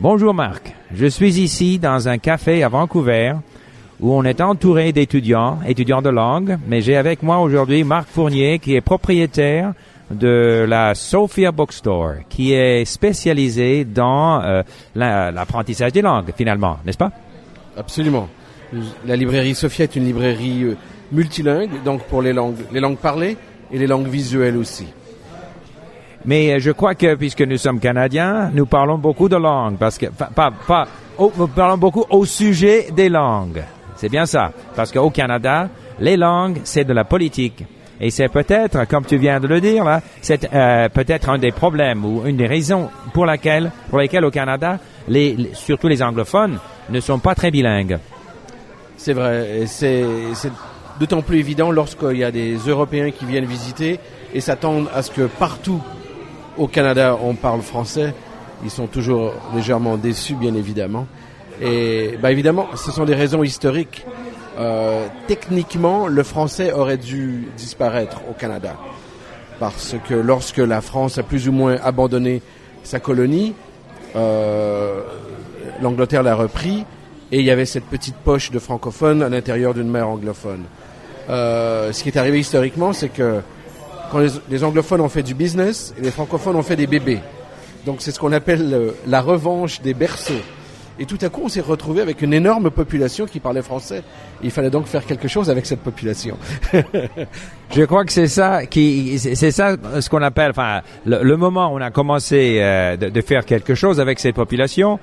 Bonjour Marc, je suis ici dans un café à Vancouver où on est entouré d'étudiants, étudiants de langue, mais j'ai avec moi aujourd'hui Marc Fournier qui est propriétaire de la Sophia Bookstore, qui est spécialisée dans euh, l'apprentissage des langues, finalement, n'est-ce pas? Absolument. La librairie Sophia est une librairie euh, multilingue, donc pour les langues, les langues parlées et les langues visuelles aussi. Mais euh, je crois que puisque nous sommes Canadiens, nous parlons beaucoup de langues, parce que pas, pas, nous parlons beaucoup au sujet des langues. C'est bien ça, parce qu'au Canada, les langues, c'est de la politique. Et c'est peut-être, comme tu viens de le dire là, c'est euh, peut-être un des problèmes ou une des raisons pour laquelle, pour lesquelles au Canada, les, surtout les anglophones, ne sont pas très bilingues. C'est vrai, c'est d'autant plus évident lorsqu'il y a des Européens qui viennent visiter et s'attendent à ce que partout au Canada on parle français. Ils sont toujours légèrement déçus, bien évidemment. Et bah, évidemment, ce sont des raisons historiques. Euh, techniquement, le français aurait dû disparaître au Canada. Parce que lorsque la France a plus ou moins abandonné sa colonie, euh, l'Angleterre l'a repris et il y avait cette petite poche de francophones à l'intérieur d'une mer anglophone. Euh, ce qui est arrivé historiquement, c'est que quand les, anglophones ont fait du business, et les francophones ont fait des bébés. Donc c'est ce qu'on appelle euh, la revanche des berceaux. Et tout à coup, on s'est retrouvé avec une énorme population qui parlait français. Il fallait donc faire quelque chose avec cette population. Je crois que c'est ça qui, c'est ça ce qu'on appelle, enfin, le, moment où on a commencé euh, de, de, faire quelque chose avec cette population,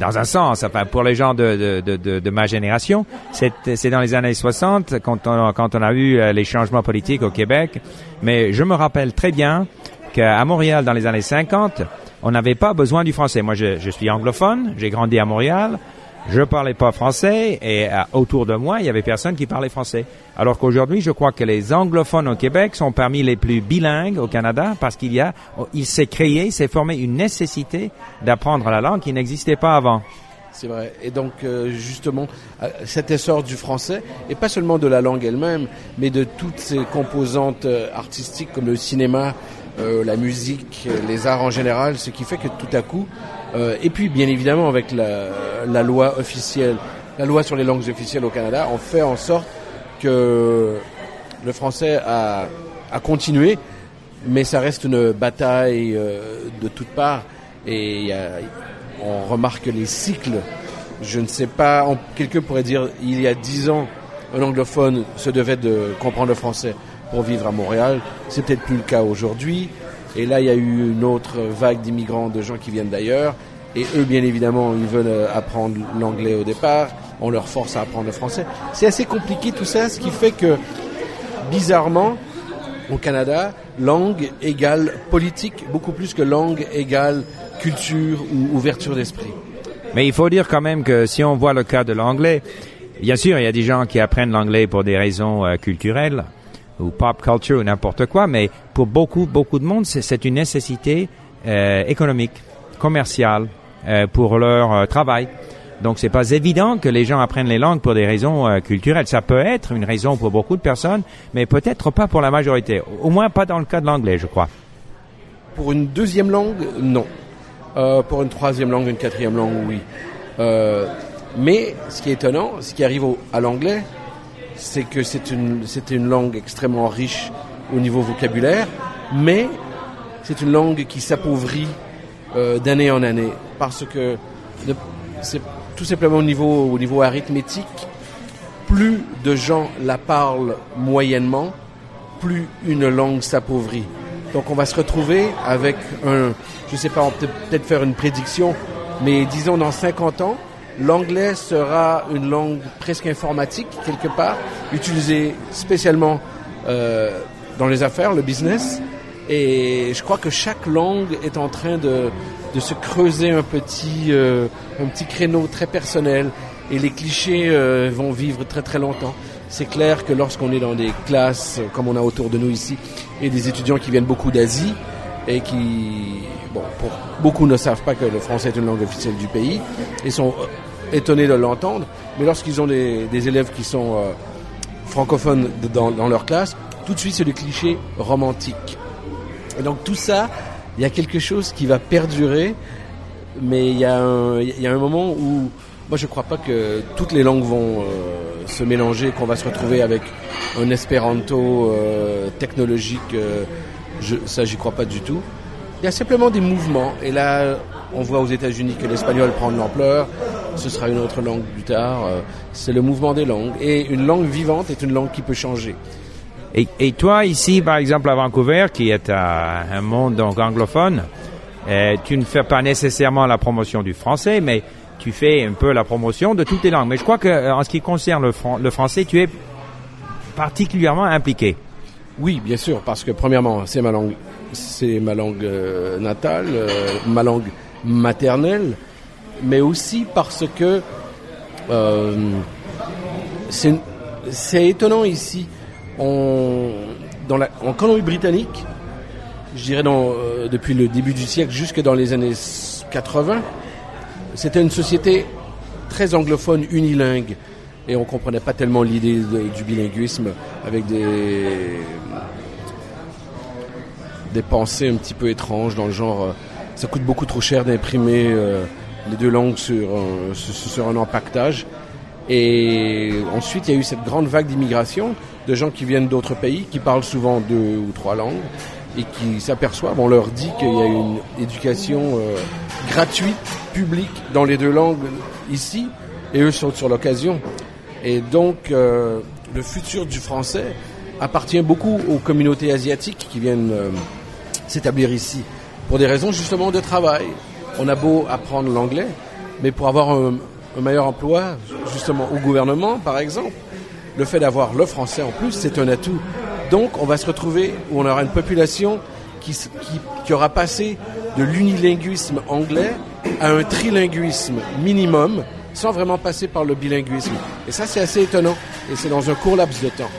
dans un sens, enfin pour les gens de, ma génération, c'est dans les années 60 quand on, a eu euh, les changements politiques au Québec. Mais je me rappelle très bien qu'à Montréal, dans les années 50, on n'avait pas besoin du français. Moi, je suis anglophone, j'ai grandi à Montréal. Je parlais pas français et euh, autour de moi, il y avait personne qui parlait français. Alors qu'aujourd'hui, je crois que les anglophones au Québec sont parmi les plus bilingues au Canada parce qu'il y a, il s'est créé, s'est formé une nécessité d'apprendre la langue qui n'existait pas avant. C'est vrai. Et donc, euh, justement, euh, cet essor du français, et pas seulement de la langue elle-même, mais de toutes ces composantes artistiques comme le cinéma, la musique, les arts en général, ce qui fait que tout à coup, euh, et puis, bien évidemment, avec la, loi officielle, la loi sur les langues officielles au Canada, on fait en sorte que le français a, a continué, mais ça reste une bataille euh, de toutes parts. Et on remarque les cycles. Je ne sais pas, quelqu'un pourrait dire, il y a dix ans, un anglophone se devait de comprendre le français pour vivre à Montréal. C'est peut-être plus le cas aujourd'hui. Et là, il y a eu une autre vague d'immigrants, de gens qui viennent d'ailleurs. Et eux, bien évidemment, ils veulent euh, apprendre l'anglais au départ. On leur force à apprendre le français. C'est assez compliqué tout ça, ce qui fait que, bizarrement, au Canada, langue égale politique, beaucoup plus que langue égale culture ou ouverture d'esprit. Mais il faut dire quand même que si on voit le cas de l'anglais, bien sûr, il y a des gens qui apprennent l'anglais pour des raisons euh, culturelles ou pop culture ou n'importe quoi, mais pour beaucoup, beaucoup de monde, c'est une nécessité euh, économique, commerciale, euh, pour leur euh, travail. Donc c'est pas évident que les gens apprennent les langues pour des raisons euh, culturelles. Ça peut être une raison pour beaucoup de personnes, mais peut-être pas pour la majorité. Au moins pas dans le cas de l'anglais, je crois. Pour une deuxième langue, non. pour une troisième langue, une quatrième langue, oui. mais ce qui est étonnant, ce qui arrive à l'anglais, c'est que c'est une, une langue extrêmement riche au niveau vocabulaire, mais c'est une langue qui s'appauvrit euh, d'année en année. Parce que c'est tout simplement au niveau, au niveau arithmétique, plus de gens la parlent moyennement, plus une langue s'appauvrit. Donc on va se retrouver avec un, je sais pas, on peut peut-être faire une prédiction, mais disons dans 50 ans, l'anglais sera une langue presque informatique quelque part, utilisée spécialement euh, dans les affaires, le business, et je crois que chaque langue est en train de, de se creuser un petit, euh, un petit créneau très personnel. Et les clichés euh, vont vivre très très longtemps. C'est clair que lorsqu'on est dans des classes comme on a autour de nous ici, et des étudiants qui viennent beaucoup d'Asie, et qui, bon, pour, beaucoup ne savent pas que le français est une langue officielle du pays, et sont étonnés de l'entendre. Mais lorsqu'ils ont des, élèves qui sont euh, francophones dans, leur classe, tout de suite c'est le cliché romantique. Et donc tout ça, il y a quelque chose qui va perdurer mais il y, a un, moment où moi je crois pas que toutes les langues vont euh, se mélanger, qu'on va se retrouver avec un espéranto euh, technologique. Je, ça, j'y crois pas du tout. Il y a simplement des mouvements. Et là, on voit aux États-Unis que l'espagnol prend de l'ampleur. Ce sera une autre langue plus tard. Euh, c'est le mouvement des langues. Et une langue vivante est une langue qui peut changer. Et, et toi, ici, par exemple, à Vancouver, qui est un, un monde donc anglophone, euh, tu ne fais pas nécessairement la promotion du français, mais tu fais un peu la promotion de toutes les langues. Mais je crois que euh, en ce qui concerne le français, tu es particulièrement impliqué. Oui, bien sûr, parce que premièrement, c'est ma langue, c'est ma langue euh, natale, euh, ma langue maternelle, mais aussi parce que euh, c'est étonnant ici. On, dans la, en Colombie-Britannique, je dirais dans, euh, depuis le début du siècle jusque dans les années 80, c'était une société très anglophone, unilingue. Et on comprenait pas tellement l'idée du bilinguisme avec des, des pensées un petit peu étranges dans le genre euh, ça coûte beaucoup trop cher d'imprimer euh, les deux langues sur, sur, un empaquetage. Et ensuite, il y a eu cette grande vague d'immigration de gens qui viennent d'autres pays, qui parlent souvent deux ou trois langues et qui s'aperçoivent, on leur dit qu'il y a une éducation euh, gratuite, publique, dans les deux langues ici, et eux sont sur l'occasion. Et donc, euh, le futur du français appartient beaucoup aux communautés asiatiques qui viennent euh, s'établir ici, pour des raisons justement de travail. On a beau apprendre l'anglais, mais pour avoir un, meilleur emploi, justement au gouvernement par exemple, le fait d'avoir le français en plus, c'est un atout. Donc on va se retrouver où on aura une population qui aura passé de l'unilinguisme anglais à un trilinguisme minimum sans vraiment passer par le bilinguisme. Et ça c'est assez étonnant et c'est dans un court laps de temps.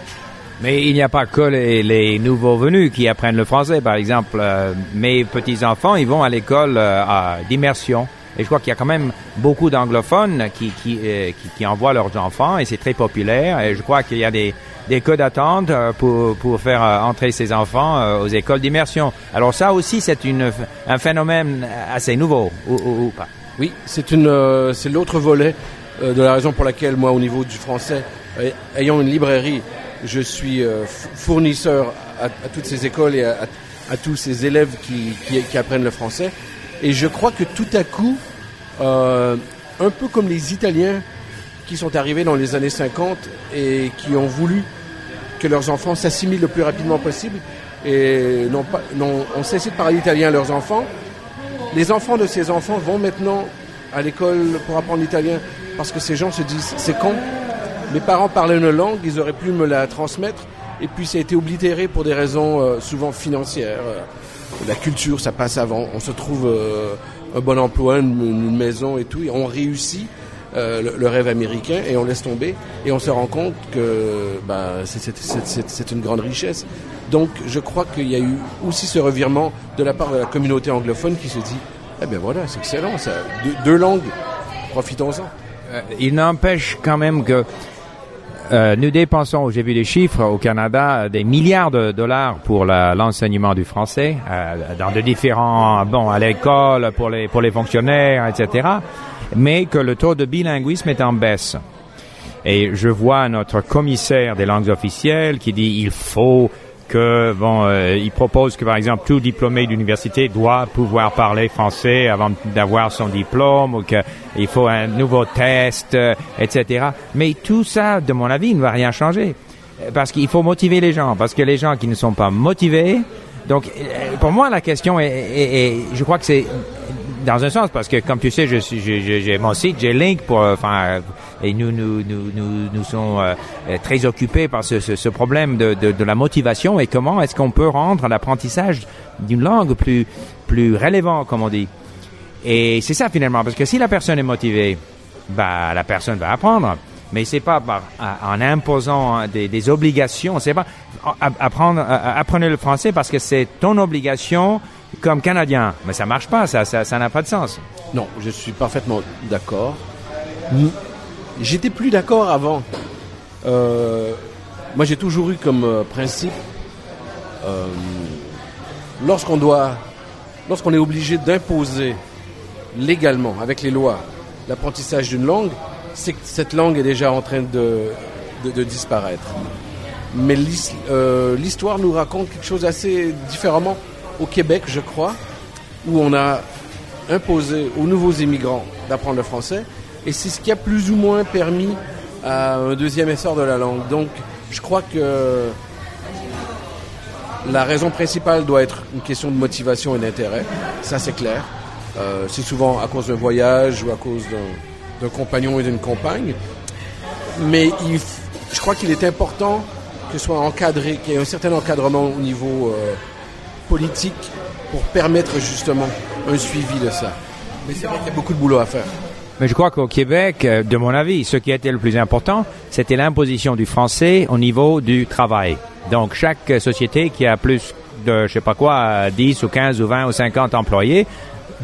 Mais il n'y a pas que les, nouveaux venus qui apprennent le français. Par exemple, euh, mes petits-enfants, ils vont à l'école euh, d'immersion. Et je crois qu'il y a quand même beaucoup d'anglophones qui, euh, qui, qui envoient leurs enfants et c'est très populaire. Et je crois qu'il y a des, des queues d'attente pour, pour faire entrer ces enfants aux écoles d'immersion. Alors ça aussi, c'est un phénomène assez nouveau, ou, ou- ou pas. Oui, c'est une, euh, c'est l'autre volet euh, de la raison pour laquelle moi, au niveau du français, euh, ayant une librairie, je suis fournisseur à, toutes ces écoles et à, à- tous ces élèves qui, qui, apprennent le français. Et je crois que tout à coup, un peu comme les Italiens qui sont arrivés dans les années 50 et qui ont voulu que leurs enfants s'assimilent le plus rapidement possible et n'ont pas, n'ont, ont cessé de parler italien à leurs enfants, les enfants de ces enfants vont maintenant à l'école pour apprendre l'italien parce que ces gens se disent c'est con. Mes parents parlaient une langue, ils auraient pu me la transmettre et puis ça a été oblitéré pour des raisons euh, souvent financières. Euh, La culture, ça passe avant. On se trouve euh, un bon emploi, une, une maison et tout, et on réussit euh, le, le rêve américain et on laisse tomber et on se rend compte que bah, c'est- une grande richesse. Donc je crois qu'il y a eu aussi ce revirement de la part de la communauté anglophone qui se dit eh bien voilà, c'est excellent ça. Deux, deux langues, profitons-en. Euh, il n'empêche quand même que euh, nous dépensons, j'ai vu des chiffres au Canada, des milliards de dollars pour l'enseignement du français euh, dans de différents, bon, à l'école, pour les pour les fonctionnaires, etc. Mais que le taux de bilinguisme est en baisse. Et je vois notre commissaire des langues officielles qui dit il faut que bon, euh, il propose que par exemple tout diplômé d'université doit pouvoir parler français avant d'avoir son diplôme ou qu'il faut un nouveau test, euh, etc. Mais tout ça, de mon avis, ne va rien changer parce qu'il faut motiver les gens, parce que les gens qui ne sont pas motivés, donc euh, pour moi la question est, est- est- je crois que c'est dans un sens parce que comme tu sais j'ai- mon site j'ai Link pour euh, et nous nous nous nous, nous sommes euh, euh, très occupés par ce, problème de la motivation et comment est-ce qu'on peut rendre l'apprentissage d'une langue plus plus relevant comme on dit. Et c'est ça finalement parce que si la personne est motivée bah la personne va apprendre mais c'est pas en imposant hein, des, obligations c'est pas apprendre apprenez le français parce que c'est ton obligation comme canadien mais ça marche pas ça n'a pas de sens Non, je suis parfaitement d'accord. J'étais plus d'accord avant. Euh, moi, j'ai toujours eu comme euh, principe, euh, lorsqu'on doit, lorsqu'on est obligé d'imposer légalement, avec les lois, l'apprentissage d'une langue, c'est que cette langue est déjà en train de, disparaître. Mais euh, l'histoire nous raconte quelque chose assez différemment au Québec, je crois, où on a imposé aux nouveaux immigrants d'apprendre le français, et c'est ce qui a plus ou moins permis à un deuxième essor de la langue. Donc, je crois que la raison principale doit être une question de motivation et d'intérêt, ça c'est clair. Euh, c'est souvent à cause d'un voyage ou à cause d'un compagnon et d'une compagne. Mais je crois qu'il est important que soit encadré, qu'il y ait un certain encadrement au niveau euh, politique pour permettre justement un suivi de ça. Mais c'est vrai qu'il y a beaucoup de boulot à faire. Mais je crois qu'au Québec, euh, de mon avis, ce qui était le plus important, c'était l'imposition du français au niveau du travail. Donc, chaque société qui a plus de, je sais pas quoi, 10 ou 15 ou 20 ou 50 employés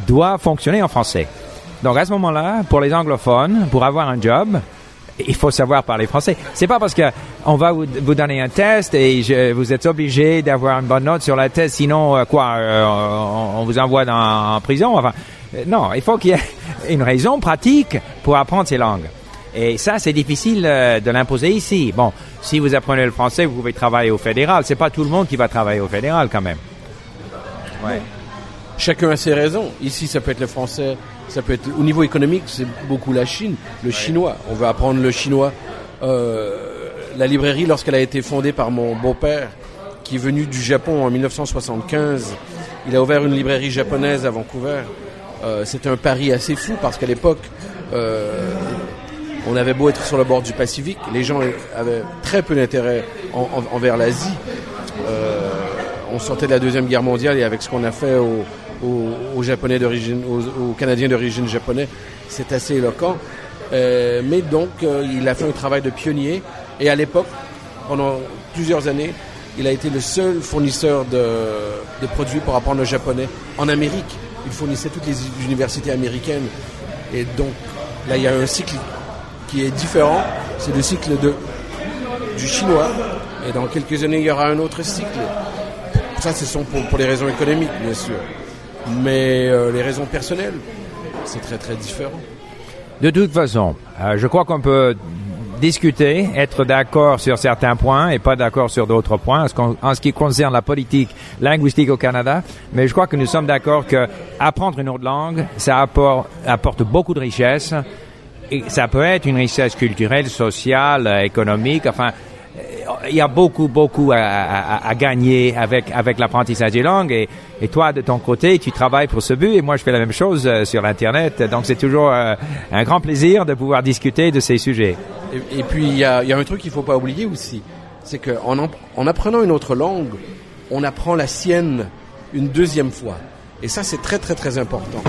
doit fonctionner en français. Donc, à ce moment-là, pour les anglophones, pour avoir un job, il faut savoir parler français. C'est pas parce que on va vous, donner un test et vous êtes obligé d'avoir une bonne note sur la test, sinon euh, quoi, euh, on, vous envoie dans, en prison. Enfin, euh, non, il faut qu'il y ait une raison pratique pour apprendre ces langues. Et ça, c'est difficile de l'imposer ici. Bon, si vous apprenez le français, vous pouvez travailler au fédéral. C'est pas tout le monde qui va travailler au fédéral quand même. Ouais. Chacun a ses raisons. Ici, ça peut être le français, ça peut être au niveau économique, c'est beaucoup la Chine, le chinois. On veut apprendre le chinois. Euh, la librairie, lorsqu'elle a été fondée par mon beau-père, qui est venu du Japon en 1975, il a ouvert une librairie japonaise à Vancouver. Euh, C'était un pari assez fou parce qu'à l'époque, euh, on avait beau être sur le bord du Pacifique, les gens avaient très peu d'intérêt envers l'Asie. Euh, on sortait de la deuxième guerre mondiale et avec ce qu'on a fait aux, japonais d'origine, aux, canadiens d'origine japonais, c'est assez éloquent. Euh, mais donc, euh, il a fait un travail de pionnier et à l'époque, pendant plusieurs années, il a été le seul fournisseur de, produits pour apprendre le japonais en Amérique. Il fournissait toutes les universités américaines. Et donc, là, il y a un cycle qui est différent. C'est le cycle du chinois. Et dans quelques années, il y aura un autre cycle. Ça, ce sont pour les raisons économiques, bien sûr. Mais euh, les raisons personnelles, c'est très très différent. De toute façon, euh, je crois qu'on peut discuter, être d'accord sur certains points et pas d'accord sur d'autres points en ce qui concerne la politique linguistique au Canada. Mais je crois que nous sommes d'accord que apprendre une autre langue, ça apporte, beaucoup de richesses. Et ça peut être une richesse culturelle, sociale, économique. Enfin, il y a beaucoup, beaucoup à, gagner avec, avec l'apprentissage des langues. Et, toi, de ton côté, tu travailles pour ce but et moi, je fais la même chose euh, sur l'Internet. Donc, c'est toujours euh, un grand plaisir de pouvoir discuter de ces sujets. Et, puis, il y a, y a, un truc qu'il faut pas oublier aussi. C'est qu'en en apprenant une autre langue, on apprend la sienne une deuxième fois. Et ça, c'est très, très, très important.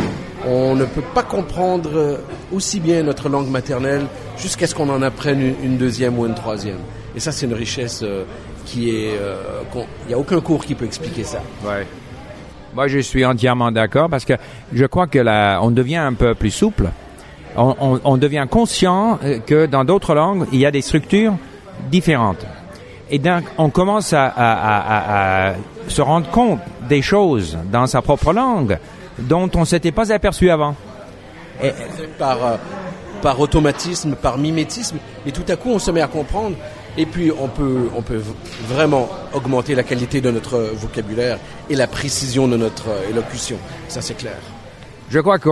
On ne peut pas comprendre aussi bien notre langue maternelle jusqu'à ce qu'on en apprenne une deuxième ou une troisième. Et ça, c'est une richesse euh, qui est. Euh, il n'y a aucun cours qui peut expliquer ça. Ouais. Moi, je suis entièrement d'accord parce que je crois que là, on devient un peu plus souple. On, on, on devient conscient euh, que dans d'autres langues, il y a des structures différentes. Et donc, on commence à, à, à, à se rendre compte des choses dans sa propre langue dont on s'était pas aperçu avant. Et, par, par automatisme, par mimétisme, et tout à coup, on se met à comprendre et puis on peut, on peut vraiment augmenter la qualité de notre vocabulaire et la précision de notre élocution. Ça c'est clair. Je crois que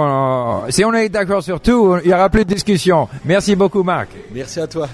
si on est d'accord sur tout, il y aura plus de discussion. Merci beaucoup Marc. Merci à toi.